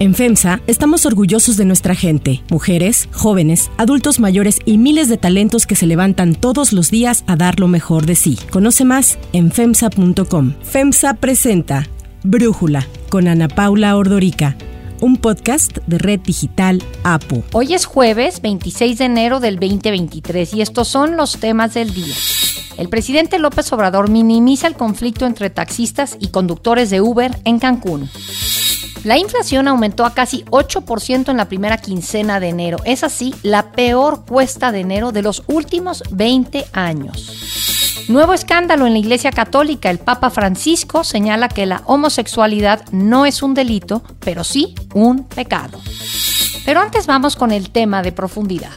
En FEMSA estamos orgullosos de nuestra gente, mujeres, jóvenes, adultos mayores y miles de talentos que se levantan todos los días a dar lo mejor de sí. Conoce más en FEMSA.com. FEMSA presenta Brújula con Ana Paula Ordorica un podcast de Red Digital APO. Hoy es jueves 26 de enero del 2023 y estos son los temas del día. El presidente López Obrador minimiza el conflicto entre taxistas y conductores de Uber en Cancún. La inflación aumentó a casi 8% en la primera quincena de enero. Es así la peor cuesta de enero de los últimos 20 años. Nuevo escándalo en la Iglesia Católica. El Papa Francisco señala que la homosexualidad no es un delito, pero sí un pecado. Pero antes vamos con el tema de profundidad.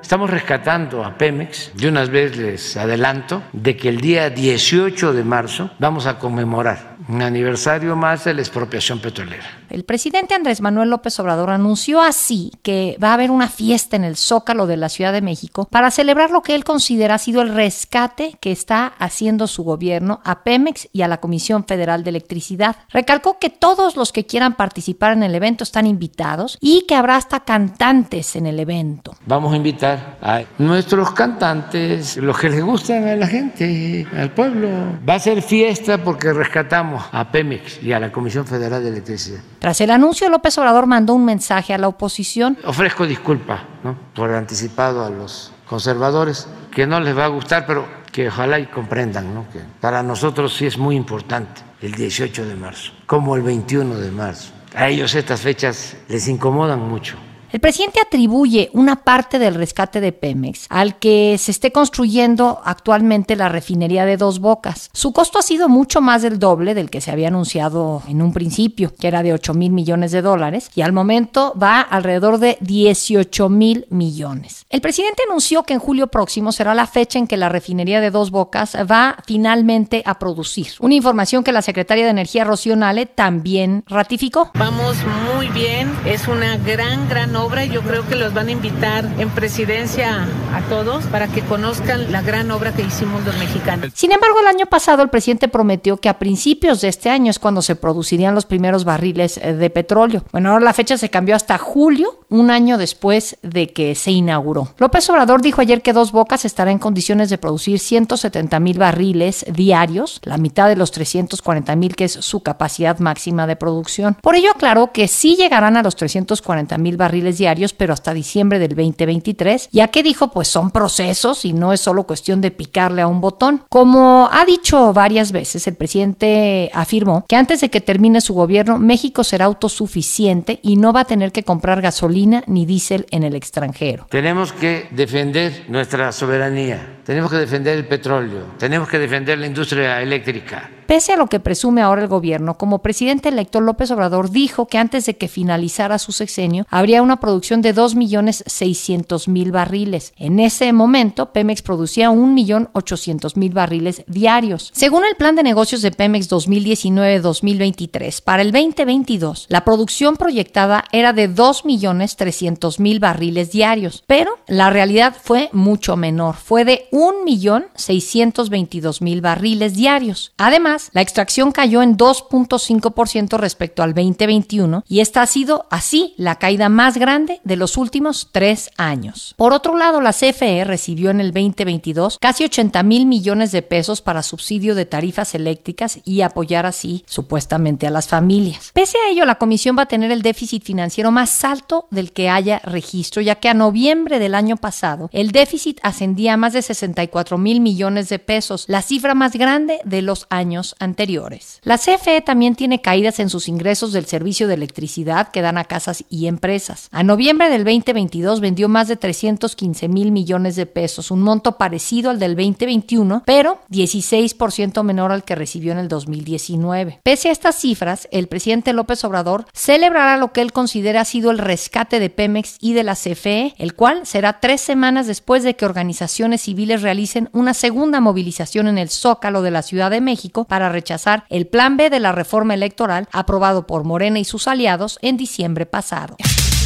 Estamos rescatando a Pemex. De unas vez les adelanto de que el día 18 de marzo vamos a conmemorar un aniversario más de la expropiación petrolera. El presidente Andrés Manuel López Obrador anunció así que va a haber una fiesta en el Zócalo de la Ciudad de México para celebrar lo que él considera ha sido el rescate que está haciendo su gobierno a Pemex y a la Comisión Federal de Electricidad. Recalcó que todos los que quieran participar en el evento están invitados y que habrá hasta cantantes en el evento. Vamos a invitar a nuestros cantantes, los que les gustan a la gente, al pueblo. Va a ser fiesta porque rescatamos a Pemex y a la Comisión Federal de Electricidad. Tras el anuncio, López Obrador mandó un mensaje a la oposición. Ofrezco disculpa por anticipado a los conservadores, que no les va a gustar, pero que ojalá y comprendan que para nosotros sí es muy importante el 18 de marzo, como el 21 de marzo. A ellos estas fechas les incomodan mucho el presidente atribuye una parte del rescate de Pemex al que se esté construyendo actualmente la refinería de Dos Bocas. Su costo ha sido mucho más del doble del que se había anunciado en un principio, que era de 8 mil millones de dólares, y al momento va alrededor de 18 mil millones. El presidente anunció que en julio próximo será la fecha en que la refinería de Dos Bocas va finalmente a producir. Una información que la secretaria de Energía Rocío Nale también ratificó. Vamos muy bien, es una gran, gran obra. Yo creo que los van a invitar en presidencia a todos para que conozcan la gran obra que hicimos los mexicanos. Sin embargo, el año pasado el presidente prometió que a principios de este año es cuando se producirían los primeros barriles eh, de petróleo. Bueno, ahora la fecha se cambió hasta julio, un año después de que se inauguró. López Obrador dijo ayer que Dos Bocas estará en condiciones de producir 170 mil barriles diarios, la mitad de los 340 mil que es su capacidad máxima de producción. Por ello aclaró que sí llegarán a los 340 mil barriles diarios, pero hasta diciembre del 2023, ya que dijo, pues son procesos y no es solo cuestión de picarle a un botón. Como ha dicho varias veces, el presidente afirmó que antes de que termine su gobierno, México será autosuficiente y no va a tener que comprar gasolina ni diésel en el extranjero. Tenemos que defender nuestra soberanía, tenemos que defender el petróleo, tenemos que defender la industria eléctrica Pese a lo que presume ahora el gobierno, como presidente electo López Obrador dijo que antes de que finalizara su sexenio habría una producción de 2.600.000 barriles. En ese momento, Pemex producía 1.800.000 barriles diarios. Según el plan de negocios de Pemex 2019-2023, para el 2022, la producción proyectada era de 2.300.000 barriles diarios, pero la realidad fue mucho menor, fue de 1.622.000 barriles diarios. Además, la extracción cayó en 2.5% respecto al 2021 y esta ha sido así la caída más grande de los últimos tres años. Por otro lado, la CFE recibió en el 2022 casi 80 mil millones de pesos para subsidio de tarifas eléctricas y apoyar así supuestamente a las familias. Pese a ello, la comisión va a tener el déficit financiero más alto del que haya registro, ya que a noviembre del año pasado el déficit ascendía a más de 64 mil millones de pesos, la cifra más grande de los años anteriores. La CFE también tiene caídas en sus ingresos del servicio de electricidad que dan a casas y empresas. A noviembre del 2022 vendió más de 315 mil millones de pesos, un monto parecido al del 2021, pero 16% menor al que recibió en el 2019. Pese a estas cifras, el presidente López Obrador celebrará lo que él considera ha sido el rescate de Pemex y de la CFE, el cual será tres semanas después de que organizaciones civiles realicen una segunda movilización en el Zócalo de la Ciudad de México para rechazar el Plan B de la reforma electoral aprobado por Morena y sus aliados en diciembre pasado.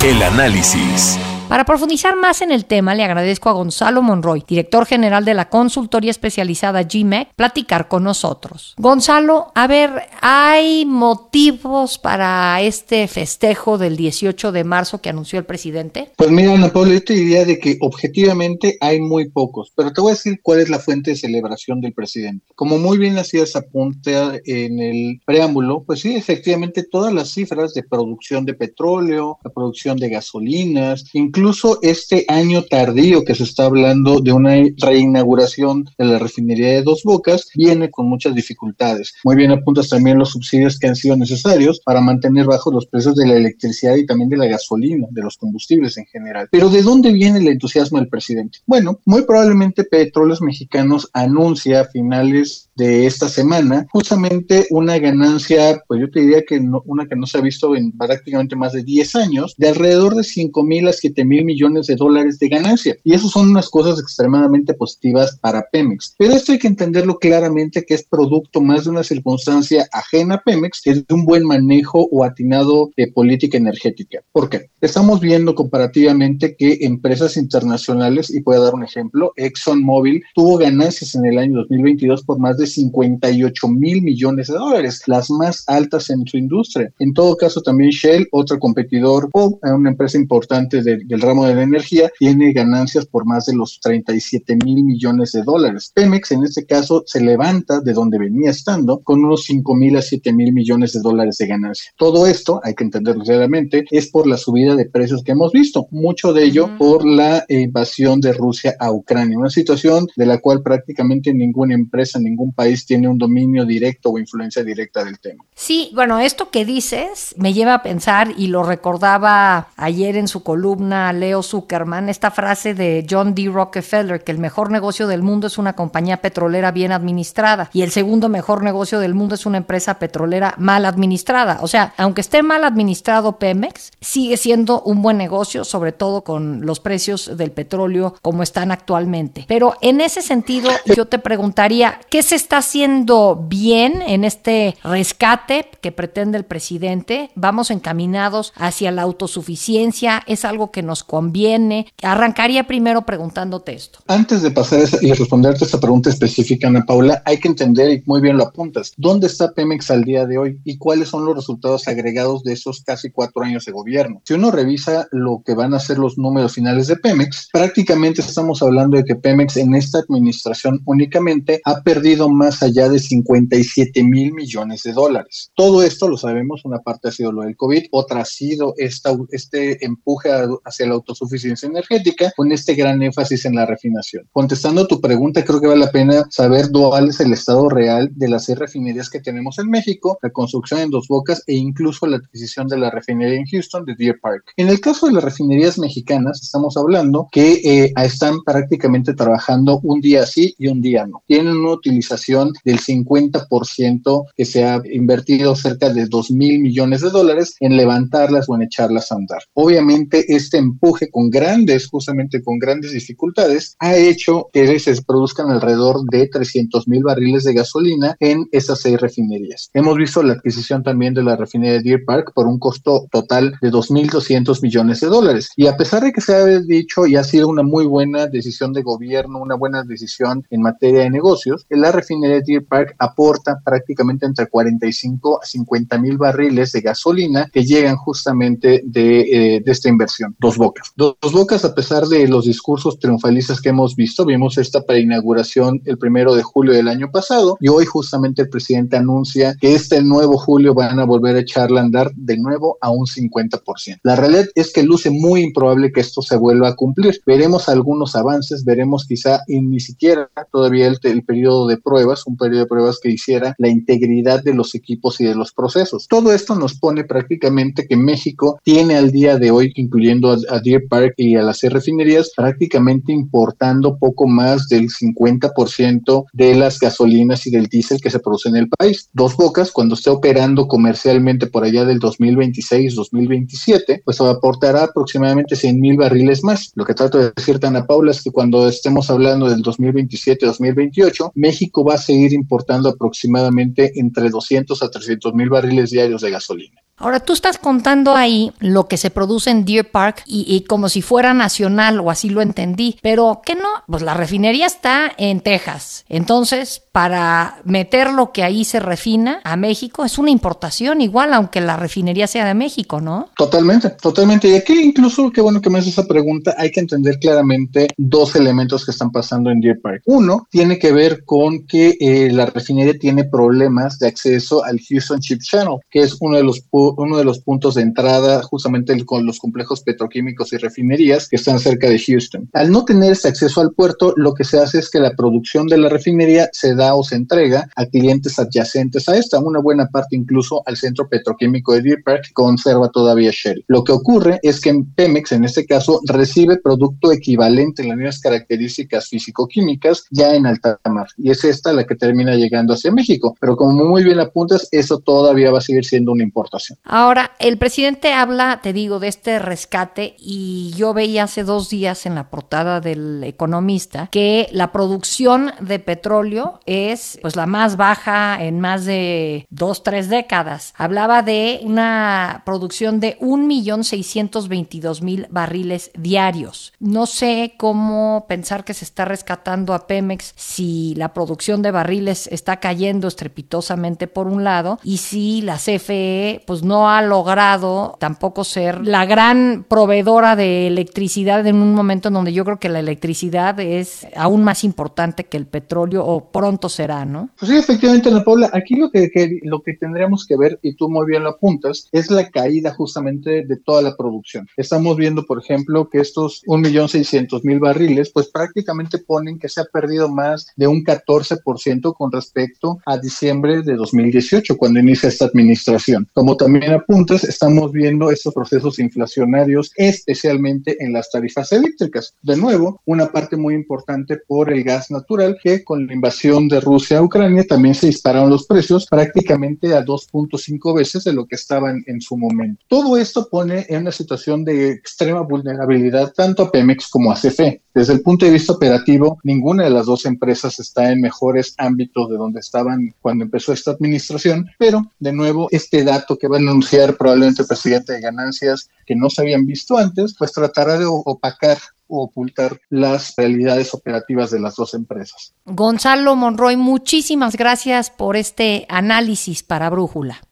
El análisis. Para profundizar más en el tema, le agradezco a Gonzalo Monroy, director general de la consultoría especializada GMEC, platicar con nosotros. Gonzalo, a ver, ¿hay motivos para este festejo del 18 de marzo que anunció el presidente? Pues mira, Ana Paula, yo te diría de que objetivamente hay muy pocos, pero te voy a decir cuál es la fuente de celebración del presidente. Como muy bien hacías apunte en el preámbulo, pues sí, efectivamente todas las cifras de producción de petróleo, la producción de gasolinas, incluso incluso este año tardío que se está hablando de una reinauguración de la refinería de Dos Bocas, viene con muchas dificultades. Muy bien apuntas también los subsidios que han sido necesarios para mantener bajos los precios de la electricidad y también de la gasolina, de los combustibles en general. Pero ¿de dónde viene el entusiasmo del presidente? Bueno, muy probablemente Petróleos Mexicanos anuncia a finales de esta semana, justamente una ganancia, pues yo te diría que una que no se ha visto en prácticamente más de 10 años, de alrededor de 5 mil a 7 mil millones de dólares de ganancia. Y eso son unas cosas extremadamente positivas para Pemex. Pero esto hay que entenderlo claramente que es producto más de una circunstancia ajena a Pemex, que es de un buen manejo o atinado de política energética. ¿Por qué? Estamos viendo comparativamente que empresas internacionales, y puedo dar un ejemplo, ExxonMobil tuvo ganancias en el año 2022 por más de 58 mil millones de dólares, las más altas en su industria. En todo caso, también Shell, otro competidor o una empresa importante del ramo de la energía, tiene ganancias por más de los 37 mil millones de dólares. Pemex, en este caso, se levanta de donde venía estando con unos 5 mil a 7 mil millones de dólares de ganancia. Todo esto, hay que entenderlo claramente, es por la subida de precios que hemos visto, mucho de ello por la invasión de Rusia a Ucrania, una situación de la cual prácticamente ninguna empresa, ningún país tiene un dominio directo o influencia directa del tema. Sí, bueno, esto que dices me lleva a pensar, y lo recordaba ayer en su columna Leo Zuckerman, esta frase de John D. Rockefeller, que el mejor negocio del mundo es una compañía petrolera bien administrada y el segundo mejor negocio del mundo es una empresa petrolera mal administrada. O sea, aunque esté mal administrado Pemex, sigue siendo un buen negocio, sobre todo con los precios del petróleo como están actualmente. Pero en ese sentido, yo te preguntaría, ¿qué se está haciendo bien en este rescate que pretende el presidente. Vamos encaminados hacia la autosuficiencia, es algo que nos conviene. Arrancaría primero preguntándote esto. Antes de pasar y responderte esta pregunta específica, Ana Paula, hay que entender, y muy bien lo apuntas, ¿dónde está Pemex al día de hoy y cuáles son los resultados agregados de esos casi cuatro años de gobierno? Si uno revisa lo que van a ser los números finales de Pemex, prácticamente estamos hablando de que Pemex en esta administración únicamente ha perdido más allá de 57 mil millones de dólares. Todo esto lo sabemos, una parte ha sido lo del COVID, otra ha sido esta, este empuje hacia la autosuficiencia energética con este gran énfasis en la refinación. Contestando tu pregunta, creo que vale la pena saber cuál es el estado real de las seis refinerías que tenemos en México, la construcción en Dos Bocas e incluso la adquisición de la refinería en Houston de Deer Park. En el caso de las refinerías mexicanas, estamos hablando que eh, están prácticamente trabajando un día sí y un día no. Tienen una utilización del 50% que se ha invertido cerca de 2 mil millones de dólares en levantarlas o en echarlas a andar. Obviamente este empuje con grandes, justamente con grandes dificultades, ha hecho que se produzcan alrededor de 300 mil barriles de gasolina en esas seis refinerías. Hemos visto la adquisición también de la refinería de Deer Park por un costo total de 2.200 millones de dólares. Y a pesar de que se ha dicho y ha sido una muy buena decisión de gobierno, una buena decisión en materia de negocios, la refinería de Deer Park aporta prácticamente entre 45 a 50 mil barriles de gasolina que llegan justamente de, eh, de, esta inversión. Dos Bocas. Dos Bocas, a pesar de los discursos triunfalistas que hemos visto, vimos esta preinauguración el primero de julio del año pasado y hoy justamente el presidente anuncia que este nuevo julio van a volver a echarla a andar de nuevo a un 50%. La realidad es que luce muy improbable que esto se vuelva a cumplir. Veremos algunos avances, veremos quizá y ni siquiera todavía el, el periodo de prueba un periodo de pruebas que hiciera la integridad de los equipos y de los procesos. Todo esto nos pone prácticamente que México tiene al día de hoy, incluyendo a, Deer Park y a las refinerías, prácticamente importando poco más del 50% de las gasolinas y del diésel que se producen en el país. Dos Bocas, cuando esté operando comercialmente por allá del 2026-2027, pues aportará aproximadamente 100 mil barriles más. Lo que trato de decirte, Ana Paula, es que cuando estemos hablando del 2027-2028, México va a seguir importando aproximadamente entre 200 a 300 mil barriles diarios de gasolina. Ahora, tú estás contando ahí lo que se produce en Deer Park y, como si fuera nacional o así lo entendí, pero ¿qué no? Pues la refinería está en Texas. Entonces, para meter lo que ahí se refina a México es una importación igual, aunque la refinería sea de México, ¿no? Totalmente, totalmente. Y aquí incluso, qué bueno que me haces esa pregunta, hay que entender claramente dos elementos que están pasando en Deer Park. Uno tiene que ver con que eh, la refinería tiene problemas de acceso al Houston Ship Channel, que es uno de los, uno de los puntos de entrada justamente con los complejos petroquímicos y refinerías que están cerca de Houston. Al no tener este acceso al puerto, lo que se hace es que la producción de la refinería se da o se entrega a clientes adyacentes a esta, una buena parte incluso al centro petroquímico de Deer Park que conserva todavía Shell. Lo que ocurre es que Pemex, en este caso, recibe producto equivalente en las mismas características físico-químicas ya en alta mar. Y es esta la que termina llegando hacia México. Pero como muy bien apuntas, eso todavía va a seguir siendo una importación. Ahora, el presidente habla, te digo, de este rescate y yo veía hace dos días en la portada del economista que la producción de petróleo es pues la más baja en más de dos, tres décadas. Hablaba de una producción de 1.622.000 barriles diarios. No sé cómo pensar que se está rescatando a Pemex si la producción de barriles está cayendo estrepitosamente por un lado y si la CFE pues no ha logrado tampoco ser la gran proveedora de electricidad en un momento en donde yo creo que la electricidad es aún más importante que el petróleo o pronto será, ¿no? Pues sí, efectivamente, Ana Paula, aquí lo que, lo que tendríamos que ver, y tú muy bien lo apuntas, es la caída justamente de toda la producción. Estamos viendo, por ejemplo, que estos 1.600.000 barriles, pues prácticamente ponen que se ha perdido más de un 14% con respecto a diciembre de 2018, cuando inicia esta administración. Como también apuntas, estamos viendo estos procesos inflacionarios, especialmente en las tarifas eléctricas. De nuevo, una parte muy importante por el gas natural, que con la invasión de Rusia a Ucrania también se dispararon los precios prácticamente a 2.5 veces de lo que estaban en su momento. Todo esto pone en una situación de extrema vulnerabilidad tanto a Pemex como a CFE. Desde el punto de vista operativo, ninguna de las dos empresas está en mejores ámbitos de donde estaban cuando empezó esta administración, pero de nuevo, este dato que va a anunciar probablemente el presidente de ganancias que no se habían visto antes, pues tratará de opacar ocultar las realidades operativas de las dos empresas. Gonzalo Monroy, muchísimas gracias por este análisis para Brújula.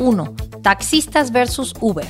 1. Taxistas versus Uber.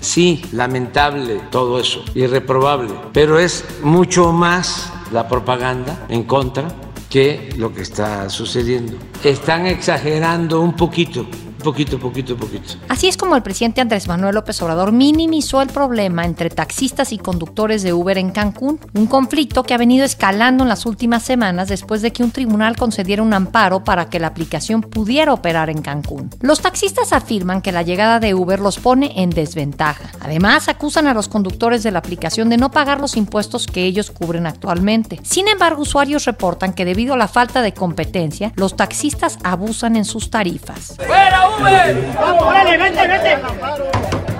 Sí, lamentable todo eso, irreprobable, pero es mucho más la propaganda en contra que lo que está sucediendo. Están exagerando un poquito Poquito, poquito, poquito. Así es como el presidente Andrés Manuel López Obrador minimizó el problema entre taxistas y conductores de Uber en Cancún, un conflicto que ha venido escalando en las últimas semanas después de que un tribunal concediera un amparo para que la aplicación pudiera operar en Cancún. Los taxistas afirman que la llegada de Uber los pone en desventaja. Además, acusan a los conductores de la aplicación de no pagar los impuestos que ellos cubren actualmente. Sin embargo, usuarios reportan que debido a la falta de competencia, los taxistas abusan en sus tarifas. ¡Vamos, vete, vete!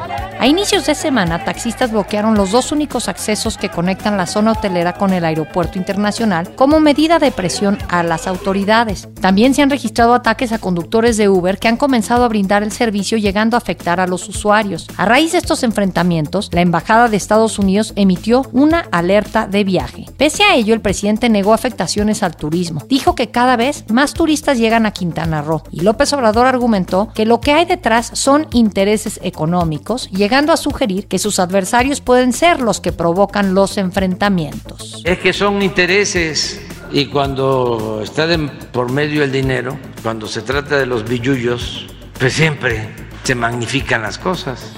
A inicios de semana, taxistas bloquearon los dos únicos accesos que conectan la zona hotelera con el aeropuerto internacional como medida de presión a las autoridades. También se han registrado ataques a conductores de Uber que han comenzado a brindar el servicio llegando a afectar a los usuarios. A raíz de estos enfrentamientos, la Embajada de Estados Unidos emitió una alerta de viaje. Pese a ello, el presidente negó afectaciones al turismo. Dijo que cada vez más turistas llegan a Quintana Roo y López Obrador argumentó que lo que hay detrás son intereses económicos, a sugerir que sus adversarios pueden ser los que provocan los enfrentamientos. Es que son intereses y cuando está por medio el dinero, cuando se trata de los billullos, pues siempre se magnifican las cosas.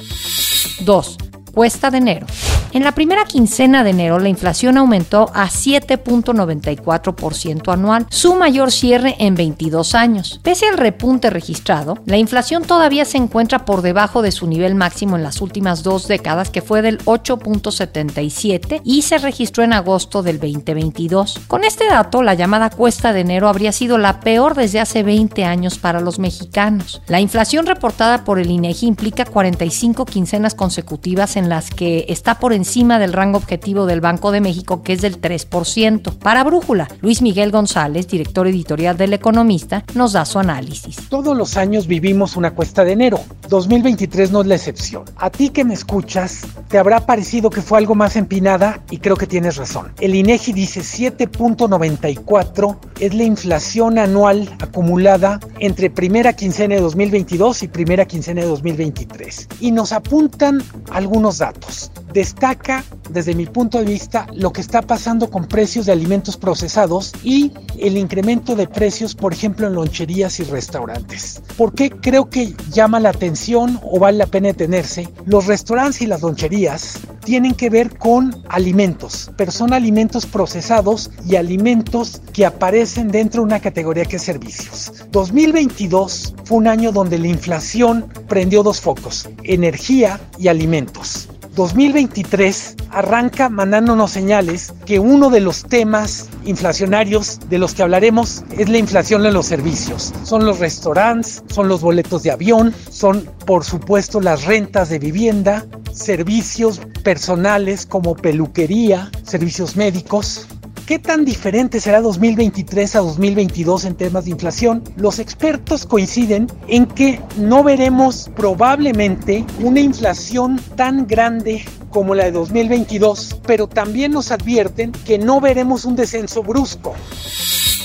2. Cuesta de enero. En la primera quincena de enero la inflación aumentó a 7.94% anual, su mayor cierre en 22 años. Pese al repunte registrado, la inflación todavía se encuentra por debajo de su nivel máximo en las últimas dos décadas, que fue del 8.77 y se registró en agosto del 2022. Con este dato, la llamada cuesta de enero habría sido la peor desde hace 20 años para los mexicanos. La inflación reportada por el INEGI implica 45 quincenas consecutivas en las que está por encima del rango objetivo del Banco de México, que es del 3%. Para Brújula, Luis Miguel González, director editorial del Economista, nos da su análisis. Todos los años vivimos una cuesta de enero. 2023 no es la excepción. A ti que me escuchas, te habrá parecido que fue algo más empinada y creo que tienes razón. El INEGI dice 7.94 es la inflación anual acumulada entre primera quincena de 2022 y primera quincena de 2023. Y nos apuntan algunos datos. Destaca, desde mi punto de vista, lo que está pasando con precios de alimentos procesados y el incremento de precios, por ejemplo, en loncherías y restaurantes. ¿Por qué creo que llama la atención o vale la pena detenerse? Los restaurantes y las loncherías tienen que ver con alimentos, pero son alimentos procesados y alimentos que aparecen dentro de una categoría que es servicios. 2022 fue un año donde la inflación prendió dos focos, energía y alimentos. 2023 arranca mandándonos señales que uno de los temas inflacionarios de los que hablaremos es la inflación en los servicios. Son los restaurantes, son los boletos de avión, son por supuesto las rentas de vivienda, servicios personales como peluquería, servicios médicos, ¿Qué tan diferente será 2023 a 2022 en temas de inflación? Los expertos coinciden en que no veremos probablemente una inflación tan grande como la de 2022, pero también nos advierten que no veremos un descenso brusco.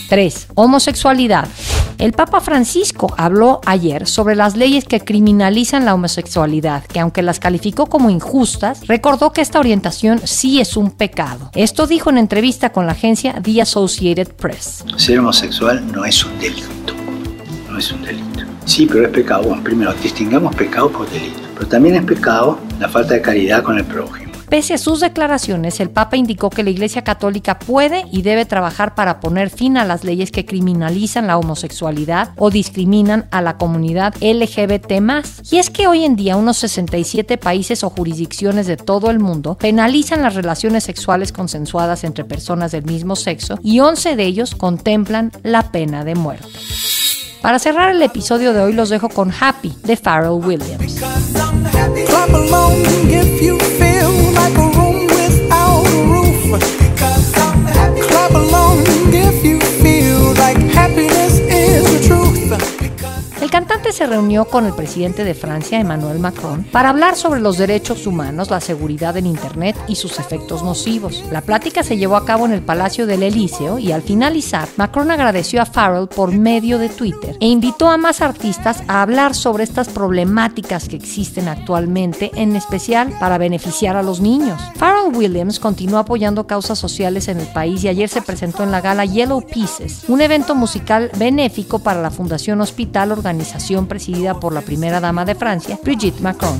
3. Homosexualidad. El Papa Francisco habló ayer sobre las leyes que criminalizan la homosexualidad, que aunque las calificó como injustas, recordó que esta orientación sí es un pecado. Esto dijo en entrevista con la agencia The Associated Press. Ser homosexual no es un delito, no es un delito. Sí, pero es pecado. Bueno, primero, distingamos pecado por delito, pero también es pecado la falta de caridad con el prójimo. Pese a sus declaraciones, el Papa indicó que la Iglesia Católica puede y debe trabajar para poner fin a las leyes que criminalizan la homosexualidad o discriminan a la comunidad LGBT. Y es que hoy en día unos 67 países o jurisdicciones de todo el mundo penalizan las relaciones sexuales consensuadas entre personas del mismo sexo y 11 de ellos contemplan la pena de muerte. Para cerrar el episodio de hoy los dejo con Happy de Pharrell Williams. Cantante se reunió con el presidente de Francia, Emmanuel Macron, para hablar sobre los derechos humanos, la seguridad en Internet y sus efectos nocivos. La plática se llevó a cabo en el Palacio del Elíseo y al finalizar, Macron agradeció a Farrell por medio de Twitter e invitó a más artistas a hablar sobre estas problemáticas que existen actualmente, en especial para beneficiar a los niños. Farrell Williams continuó apoyando causas sociales en el país y ayer se presentó en la gala Yellow Pieces, un evento musical benéfico para la Fundación Hospital organizada presidida por la primera dama de Francia, Brigitte Macron.